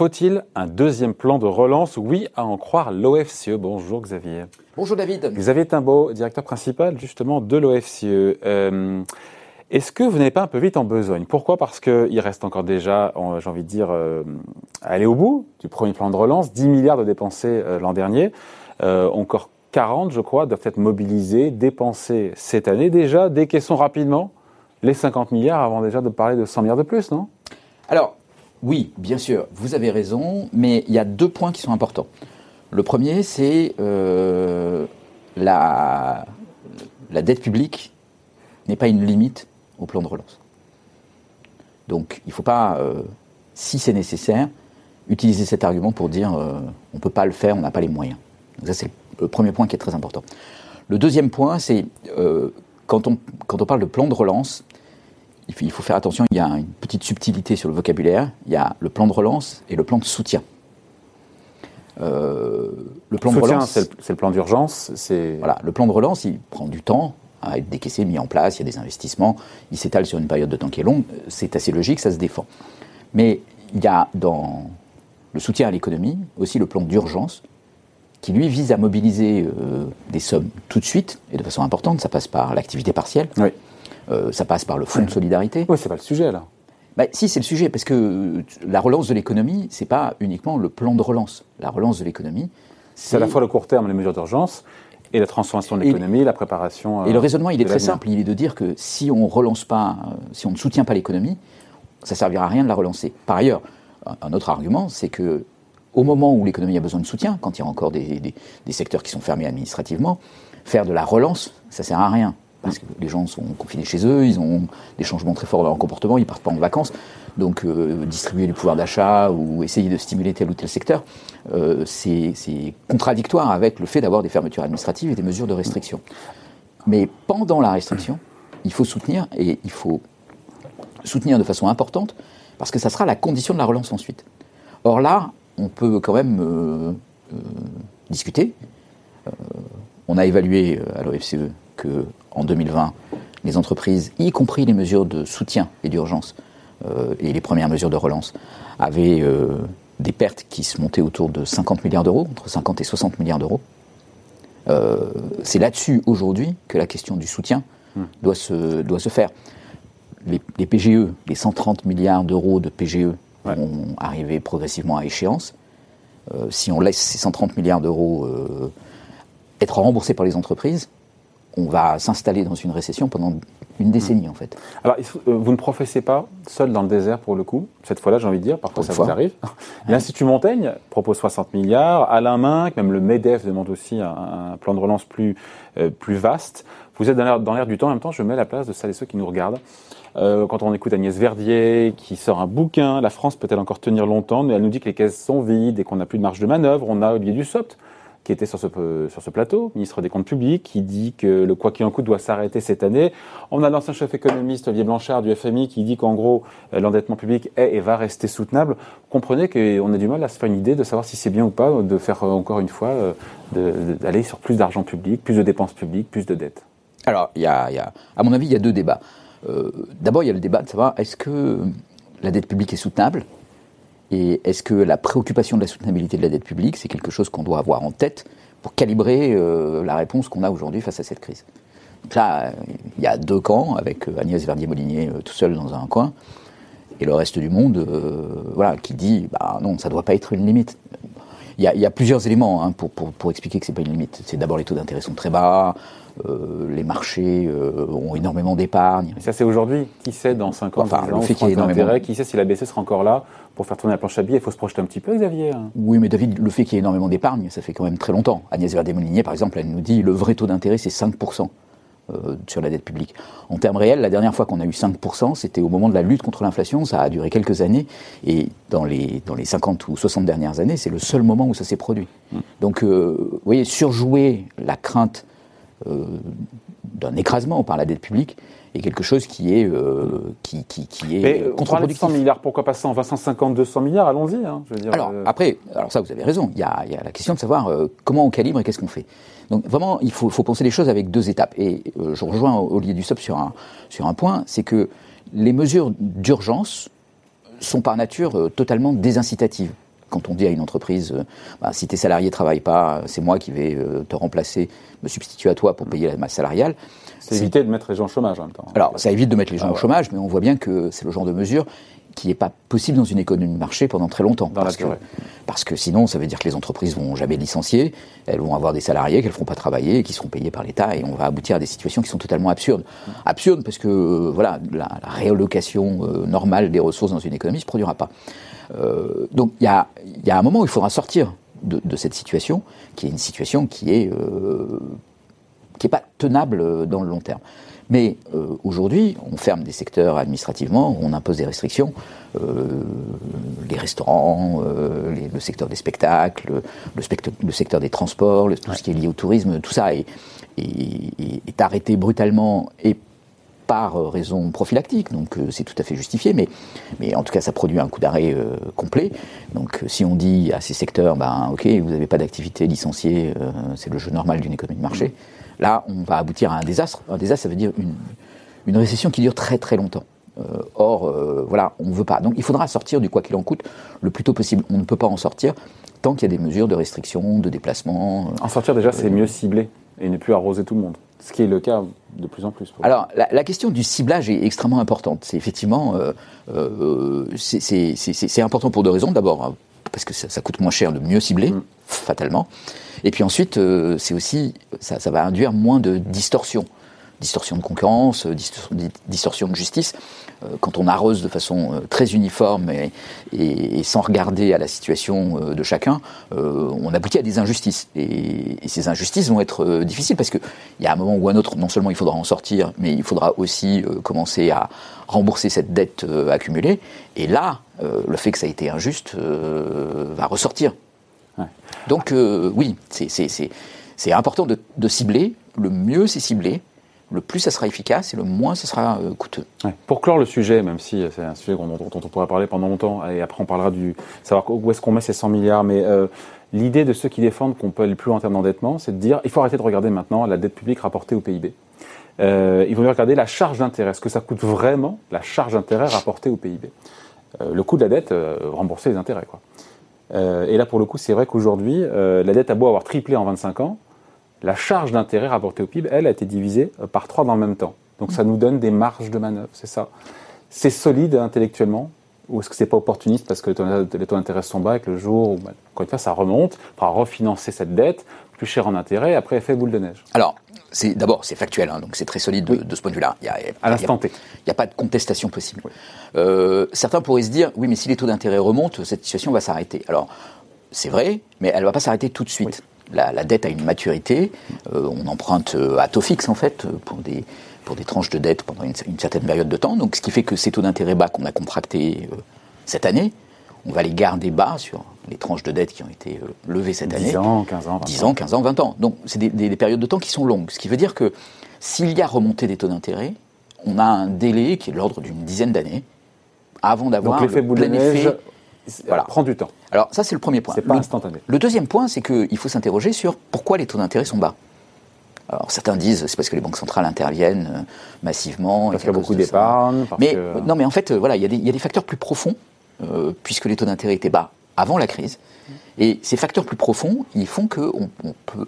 Faut-il un deuxième plan de relance? Oui, à en croire l'OFCE. Bonjour Xavier. Bonjour David. Xavier Timbaud, directeur principal justement de l'OFCE. Euh, est-ce que vous n'avez pas un peu vite en besogne? Pourquoi? Parce qu'il reste encore déjà, j'ai envie de dire, euh, à aller au bout du premier plan de relance, 10 milliards de dépensés euh, l'an dernier, encore 40 je crois doivent être mobilisés, dépensés cette année déjà, décaissons rapidement les 50 milliards avant déjà de parler de 100 milliards de plus, non? Alors, oui, bien sûr, vous avez raison, mais il y a deux points qui sont importants. Le premier, c'est euh, la, la dette publique n'est pas une limite au plan de relance. Donc, il ne faut pas, euh, si c'est nécessaire, utiliser cet argument pour dire euh, on ne peut pas le faire, on n'a pas les moyens. Donc ça, c'est le premier point qui est très important. Le deuxième point, c'est quand, on, quand on parle de plan de relance, il faut faire attention, il y a une petite subtilité sur le vocabulaire. Il y a le plan de relance et le plan de soutien. Euh, le plan de relance, c'est le, plan d'urgence. Voilà, le plan de relance, il prend du temps à être décaissé, mis en place. Il y a des investissements. Il s'étale sur une période de temps qui est longue. C'est assez logique, ça se défend. Mais il y a dans le soutien à l'économie aussi le plan d'urgence qui lui vise à mobiliser euh, des sommes tout de suite et de façon importante. Ça passe par l'activité partielle. Oui. Euh, ça passe par le fonds de solidarité. Oui, c'est pas le sujet là. Bah, si, c'est le sujet, parce que euh, la relance de l'économie, c'est pas uniquement le plan de relance. La relance de l'économie, c'est à la fois le court terme, les mesures d'urgence, et la transformation de l'économie, la préparation. et le raisonnement, il est très simple. Il est de dire que si on relance pas, euh, si on ne soutient pas l'économie, ça servira à rien de la relancer. Par ailleurs, un autre argument, c'est que au moment où l'économie a besoin de soutien, quand il y a encore des, des secteurs qui sont fermés administrativement, faire de la relance, ça sert à rien parce que les gens sont confinés chez eux, ils ont des changements très forts dans leur comportement, ils partent pas en vacances. Donc euh, distribuer les pouvoirs d'achat ou essayer de stimuler tel ou tel secteur, euh, c'est contradictoire avec le fait d'avoir des fermetures administratives et des mesures de restriction. Mais pendant la restriction, il faut soutenir, et il faut soutenir de façon importante, parce que ça sera la condition de la relance ensuite. Or là, on peut quand même euh, discuter. on a évalué à l'OFCE que en 2020, les entreprises, y compris les mesures de soutien et d'urgence euh, et les premières mesures de relance, avaient euh, des pertes qui se montaient autour de 50 milliards d'euros, entre 50 et 60 milliards d'euros. Euh, c'est là-dessus aujourd'hui que la question du soutien hmm. doit, se, doit se faire. Les, les PGE, les 130 milliards d'euros de PGE vont arriver progressivement à échéance. si on laisse ces 130 milliards d'euros être remboursés par les entreprises, on va s'installer dans une récession pendant une décennie en fait. Alors, euh, vous ne professez pas seul dans le désert pour le coup, cette fois-là j'ai envie de dire, parfois ça vous arrive. L'Institut Montaigne propose 60 milliards, Alain Minc, même le MEDEF demande aussi un, plan de relance plus, euh, plus vaste. Vous êtes dans l'air du temps, en même temps je mets la place de celles et ceux qui nous regardent. Euh, quand on écoute Agnès Verdier qui sort un bouquin, La France peut-elle encore tenir longtemps? Elle nous dit que les caisses sont vides et qu'on n'a plus de marge de manœuvre. On a Olivier Dussopt qui était sur ce, sur ce plateau, ministre des Comptes Publics, qui dit que le quoi qu'il en coûte doit s'arrêter cette année. On a l'ancien chef économiste Olivier Blanchard du FMI qui dit qu'en gros, euh, l'endettement public est et va rester soutenable. Comprenez qu'on a du mal à se faire une idée de savoir si c'est bien ou pas de faire euh, encore une fois, euh, d'aller sur plus d'argent public, plus de dépenses publiques, plus de dettes. Alors, y a, y a, à mon avis, il y a deux débats. D'abord, il y a le débat de savoir est-ce que la dette publique est soutenable et est-ce que la préoccupation de la soutenabilité de la dette publique, c'est quelque chose qu'on doit avoir en tête pour calibrer euh, la réponse qu'on a aujourd'hui face à cette crise? Donc là, il y a deux camps, avec euh, Agnès Verdier-Molinier euh, tout seul dans un coin, et le reste du monde voilà, qui dit bah non, ça ne doit pas être une limite. Il y a, plusieurs éléments hein, pour, pour, pour, expliquer que ce n'est pas une limite. C'est d'abord les taux d'intérêt sont très bas, les marchés ont énormément d'épargne. Ça, c'est aujourd'hui. Qui sait dans 5 ans, enfin, le fait qu'il y ait énormément... Qui sait si la BCE sera encore là pour faire tourner la planche à billets, il faut se projeter un petit peu, Xavier. Hein. Oui, mais David, le fait qu'il y ait énormément d'épargne, ça fait quand même très longtemps. Agnès Verdet-Molinier, par exemple, elle nous dit le vrai taux d'intérêt, c'est 5% euh, sur la dette publique. En termes réels, la dernière fois qu'on a eu 5%, c'était au moment de la lutte contre l'inflation, ça a duré quelques années, et dans les, dans les 50 ou 60 dernières années, c'est le seul moment où ça s'est produit. Mmh. Donc, euh, vous voyez, surjouer la crainte euh, d'un écrasement par la dette publique, est quelque chose qui est, euh, qui, qui, qui est Mais on parle de 100 milliards, pourquoi pas 100, 150, 200 milliards, allons-y. Hein, alors, euh. après, alors ça, vous avez raison, il y a, il y a la question de savoir euh, comment on calibre et qu'est-ce qu'on fait. Donc vraiment, il faut, faut, penser les choses avec deux étapes. Et je rejoins Olivier Dussopt sur un, sur un point, c'est que les mesures d'urgence sont par nature totalement désincitatives. Quand on dit à une entreprise, bah, si tes salariés travaillent pas, c'est moi qui vais te remplacer, me substituer à toi pour payer la masse salariale. C'est éviter de mettre les gens au chômage en même temps. Alors, ça évite de mettre les gens ah au chômage, mais on voit bien que c'est le genre de mesure qui n'est pas possible dans une économie de marché pendant très longtemps. parce, que, parce que sinon, ça veut dire que les entreprises vont jamais licencier, elles vont avoir des salariés qu'elles ne feront pas travailler et qui seront payés par l'État, et on va aboutir à des situations qui sont totalement absurdes. Absurdes parce que euh, voilà, la, réallocation euh, normale des ressources dans une économie ne se produira pas. Euh, donc il y a, y a, un moment où il faudra sortir de, de, cette situation, qui est une situation qui est qui n'est pas tenable dans le long terme. Mais euh, aujourd'hui, on ferme des secteurs administrativement, on impose des restrictions. Euh, les restaurants, euh, le secteur des spectacles, le, le secteur des transports, tout ce qui est lié au tourisme, tout ça est, est, arrêté brutalement et par raison prophylactique, donc c'est tout à fait justifié, mais, mais en tout cas ça produit un coup d'arrêt complet. Donc si on dit à ces secteurs, ben ok, vous n'avez pas d'activité licenciée, c'est le jeu normal d'une économie de marché. Là, on va aboutir à un désastre. Un désastre, ça veut dire une, récession qui dure très très longtemps. Euh, or, euh, voilà, on ne veut pas. Donc il faudra sortir du quoi qu'il en coûte le plus tôt possible. On ne peut pas en sortir tant qu'il y a des mesures de restriction, de déplacement. Euh, en sortir déjà, c'est mieux ciblé et ne plus arroser tout le monde. Ce qui est le cas de plus en plus. Alors, la, question du ciblage est extrêmement importante. C'est effectivement, c'est important pour deux raisons. D'abord, hein, parce que ça, coûte moins cher de mieux cibler, mm. fatalement. Et puis ensuite, euh, c'est aussi, ça, va induire moins de distorsion. Distorsion de concurrence, euh, distorsion de justice. Euh, quand on arrose de façon très uniforme et, sans regarder à la situation de chacun, on aboutit à des injustices. Et, ces injustices vont être difficiles parce qu'il y a un moment ou un autre, non seulement il faudra en sortir, mais il faudra aussi commencer à rembourser cette dette accumulée. Et là, le fait que ça a été injuste va ressortir donc euh, oui, c'est important de, cibler. Le mieux c'est cibler, le plus ça sera efficace et le moins ça sera euh, coûteux. Pour clore le sujet, même si c'est un sujet dont, on pourrait parler pendant longtemps, et après on parlera du savoir où est-ce qu'on met ces 100 milliards, mais euh, l'idée de ceux qui défendent qu'on peut aller plus loin en termes d'endettement, c'est de dire il faut arrêter de regarder maintenant la dette publique rapportée au PIB. il faut regarder la charge d'intérêt, ce que ça coûte vraiment la charge d'intérêt rapportée au PIB. le coût de la dette, rembourser les intérêts. Euh, et là, pour le coup, c'est vrai qu'aujourd'hui, euh, la dette a beau avoir triplé en 25 ans, la charge d'intérêt rapportée au PIB, elle, a été divisée euh, par 3 dans le même temps. Donc ça nous donne des marges de manœuvre, c'est ça. C'est solide intellectuellement, ou est-ce que c'est pas opportuniste parce que les taux d'intérêt sont bas et que le jour où, bah, encore une fois, ça remonte, il faudra refinancer cette dette, plus cher en intérêt, après effet boule de neige Alors, c'est d'abord c'est factuel, hein, donc c'est très solide de, ce point de vue-là. Il y a, à l'instant T. Il n'y a pas de contestation possible. Euh, certains pourraient se dire, oui, mais si les taux d'intérêt remontent, cette situation va s'arrêter. Alors, c'est vrai, mais elle ne va pas s'arrêter tout de suite. La, dette a une maturité. Euh, on emprunte euh, à taux fixe en fait pour des pour des tranches de dette pendant une, certaine période de temps. Donc, ce qui fait que ces taux d'intérêt bas qu'on a contractés cette année, on va les garder bas sur les tranches de dette qui ont été euh, levées cette année. 10 ans, 15 ans, 20 10 ans, 15 ans, 20 ans. Donc, c'est des, périodes de temps qui sont longues. Ce qui veut dire que s'il y a remontée des taux d'intérêt, on a un délai qui est de l'ordre d'une dizaine d'années avant d'avoir boule de neige voilà. prend du temps. Alors, ça, c'est le premier point. C'est pas instantané. Le deuxième point, c'est qu'il faut s'interroger sur pourquoi les taux d'intérêt sont bas. Alors certains disent c'est parce que les banques centrales interviennent euh, massivement. Parce qu'il y a beaucoup d'épargne. Mais non, mais en fait, voilà, il y, y, a des facteurs plus profonds euh, puisque les taux d'intérêt étaient bas avant la crise. Et ces facteurs plus profonds, ils font qu'on on peut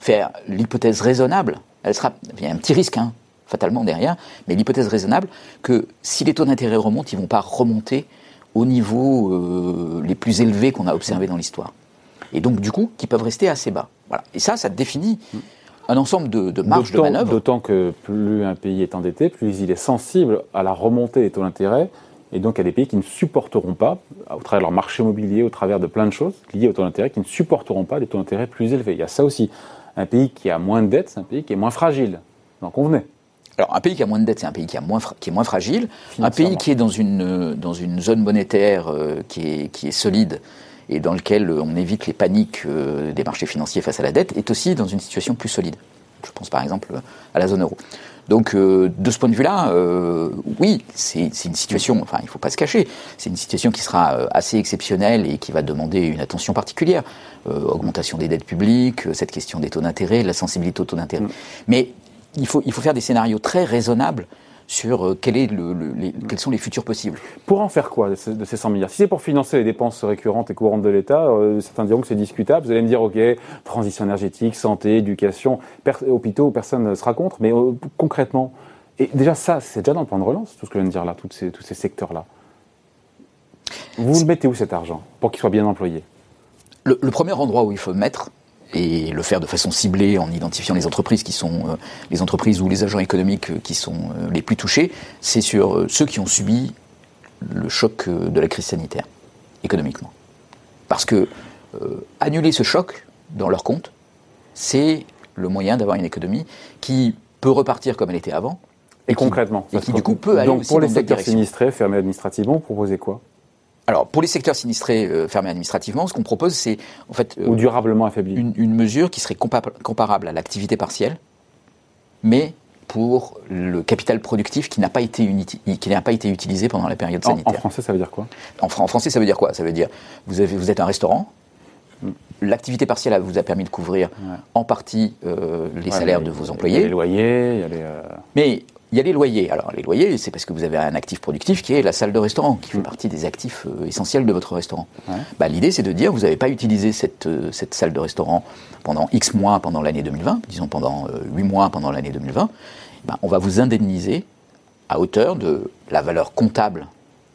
faire l'hypothèse raisonnable. Elle sera, il y a un petit risque, hein, fatalement derrière, mais l'hypothèse raisonnable que si les taux d'intérêt remontent, ils ne vont pas remonter au niveau euh, les plus élevés qu'on a observés dans l'histoire. Et donc, du coup, qui peuvent rester assez bas. Voilà. Et ça, ça définit un ensemble de, de marges de manœuvre. D'autant que plus un pays est endetté, plus il est sensible à la remontée des taux d'intérêt et donc, il y a des pays qui ne supporteront pas, au travers de leur marché immobilier, au travers de plein de choses liées aux taux d'intérêt, qui ne supporteront pas des taux d'intérêt plus élevés. Il y a ça aussi. Un pays qui a moins de dettes, c'est un pays qui est moins fragile. Donc, convenez. Alors, un pays qui a moins de dettes, c'est un pays qui, a moins, qui est moins fragile. Un pays qui est dans une, dans une zone monétaire euh, qui, est, qui est solide et dans lequel on évite les paniques euh, des marchés financiers face à la dette, est aussi dans une situation plus solide. Je pense par exemple à la zone euro. Donc, euh, de ce point de vue-là, euh, oui, c'est une situation, enfin, il ne faut pas se cacher, c'est une situation qui sera euh, assez exceptionnelle et qui va demander une attention particulière. augmentation des dettes publiques, cette question des taux d'intérêt, la sensibilité aux taux d'intérêt. Mm. Mais il, faut, il faut faire des scénarios très raisonnables sur euh, quel est le, quels sont les futurs possibles. Pour en faire quoi de ces, 100 milliards? Si c'est pour financer les dépenses récurrentes et courantes de l'État, euh, certains diront que c'est discutable. Vous allez me dire, OK, transition énergétique, santé, éducation, hôpitaux, personne ne sera contre, mais euh, concrètement, et déjà ça, c'est déjà dans le plan de relance, tout ce que je viens de dire là, tous ces, tous ces secteurs-là. Vous le mettez où cet argent pour qu'il soit bien employé? Le, le, premier endroit où il faut le mettre, et le faire de façon ciblée en identifiant les entreprises qui sont euh, les entreprises ou les agents économiques euh, qui sont euh, les plus touchés, c'est sur ceux qui ont subi le choc de la crise sanitaire économiquement. Parce que annuler ce choc dans leur compte, c'est le moyen d'avoir une économie qui peut repartir comme elle était avant. Et, concrètement, et qui du coup peut aller Donc pour les secteurs sinistrés, fermés administrativement, vous proposez quoi? Alors, pour les secteurs sinistrés euh, fermés administrativement, ce qu'on propose, c'est en fait ou durablement affaibli une, mesure qui serait comparable à l'activité partielle, mais pour le capital productif qui n'a pas été qui n'a pas été utilisé pendant la période sanitaire. En, français, ça veut dire quoi? En, français, ça veut dire quoi? Ça veut dire vous avez vous êtes un restaurant. Hmm. L'activité partielle vous a permis de couvrir en partie euh, les salaires de vos employés. Il y a les loyers, il y a les. Euh, mais il y a les loyers. Alors, les loyers, c'est parce que vous avez un actif productif qui est la salle de restaurant, qui fait mm. partie des actifs euh, essentiels de votre restaurant. Bah, l'idée, c'est de dire, vous n'avez pas utilisé cette, euh, cette salle de restaurant pendant X mois pendant l'année 2020, disons pendant 8 euh, mois pendant l'année 2020. Bah, on va vous indemniser à hauteur de la valeur comptable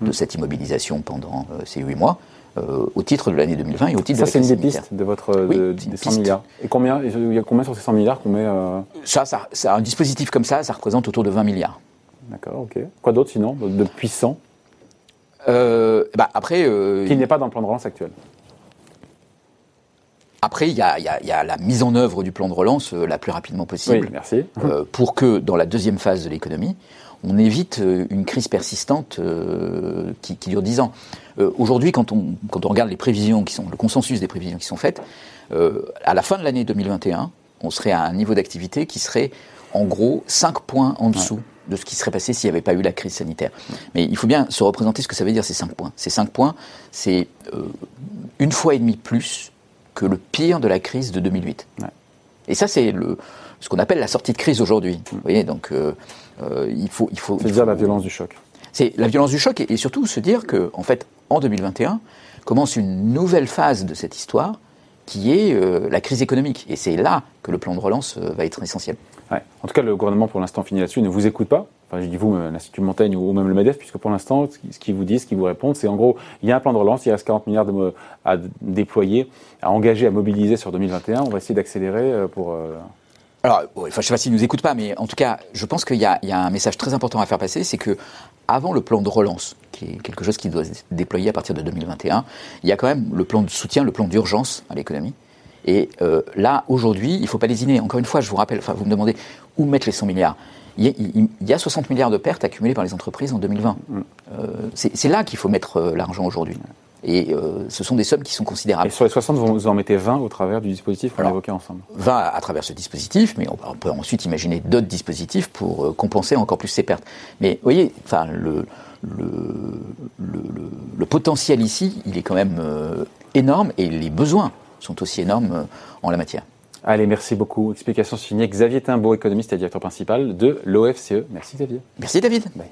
de mm. cette immobilisation pendant ces 8 mois, euh, au titre de l'année 2020 et au titre ça, de Ça, c'est une des pistes de votre, des 100 milliards. Et combien, il y a combien sur ces 100 milliards qu'on met euh ça, ça, ça, un dispositif comme ça, ça représente autour de 20 milliards. D'accord, ok. Quoi d'autre sinon, de puissant euh, bah après, Qui n'est pas dans le plan de relance actuel après, il y, a, y, a, y, a, la mise en œuvre du plan de relance la plus rapidement possible. Oui, merci. pour que, dans la deuxième phase de l'économie, on évite une crise persistante qui, qui, dure 10 ans. Euh, aujourd'hui, quand on, quand on regarde les prévisions qui sont, le consensus des prévisions qui sont faites, euh, à la fin de l'année 2021, on serait à un niveau d'activité qui serait en gros 5 points en dessous de ce qui serait passé s'il n'y avait pas eu la crise sanitaire. Mais il faut bien se représenter ce que ça veut dire ces 5 points. Ces 5 points, c'est euh, une fois et demie plus que le pire de la crise de 2008. Et ça, c'est ce qu'on appelle la sortie de crise aujourd'hui. Vous voyez, donc il faut, il faut. C'est dire la violence du choc. C'est la violence du choc et, et, surtout se dire que, en fait, en 2021, commence une nouvelle phase de cette histoire qui est euh, la crise économique. Et c'est là que le plan de relance euh, va être essentiel. En tout cas, le gouvernement, pour l'instant, finit là-dessus, ne vous écoute pas. Enfin, je dis vous, l'Institut Montaigne ou même le MEDEF, puisque pour l'instant, ce qu'ils vous disent, ce qu'ils vous répondent, c'est en gros, il y a un plan de relance, il reste 40 milliards de, à déployer, à engager, à mobiliser sur 2021. On va essayer d'accélérer euh, Alors, enfin, je ne sais pas s'ils nous écoutent pas, mais en tout cas, je pense qu'il y, y, a un message très important à faire passer, c'est que avant le plan de relance, qui est quelque chose qui doit être déployé à partir de 2021, il y a quand même le plan de soutien, le plan d'urgence à l'économie. Et euh, là, aujourd'hui, il ne faut pas lésiner. Encore une fois, je vous rappelle, enfin, vous me demandez où mettre les 100 milliards. Il y, a, 60 milliards de pertes accumulées par les entreprises en 2020. Mm. Euh, c'est là qu'il faut mettre euh, l'argent aujourd'hui. Et euh, ce sont des sommes qui sont considérables. Et sur les 60, vous en mettez 20 au travers du dispositif qu'on a évoqué ensemble 20 à, travers ce dispositif, mais on, peut ensuite imaginer d'autres dispositifs pour euh, compenser encore plus ces pertes. Mais vous voyez, enfin, le, le, le, le, potentiel ici, il est quand même euh, énorme et les besoins sont aussi énormes en la matière. Allez, merci beaucoup. Explication signée Xavier Timbaud, économiste et directeur principal de l'OFCE. Merci Xavier. Merci David. Bye.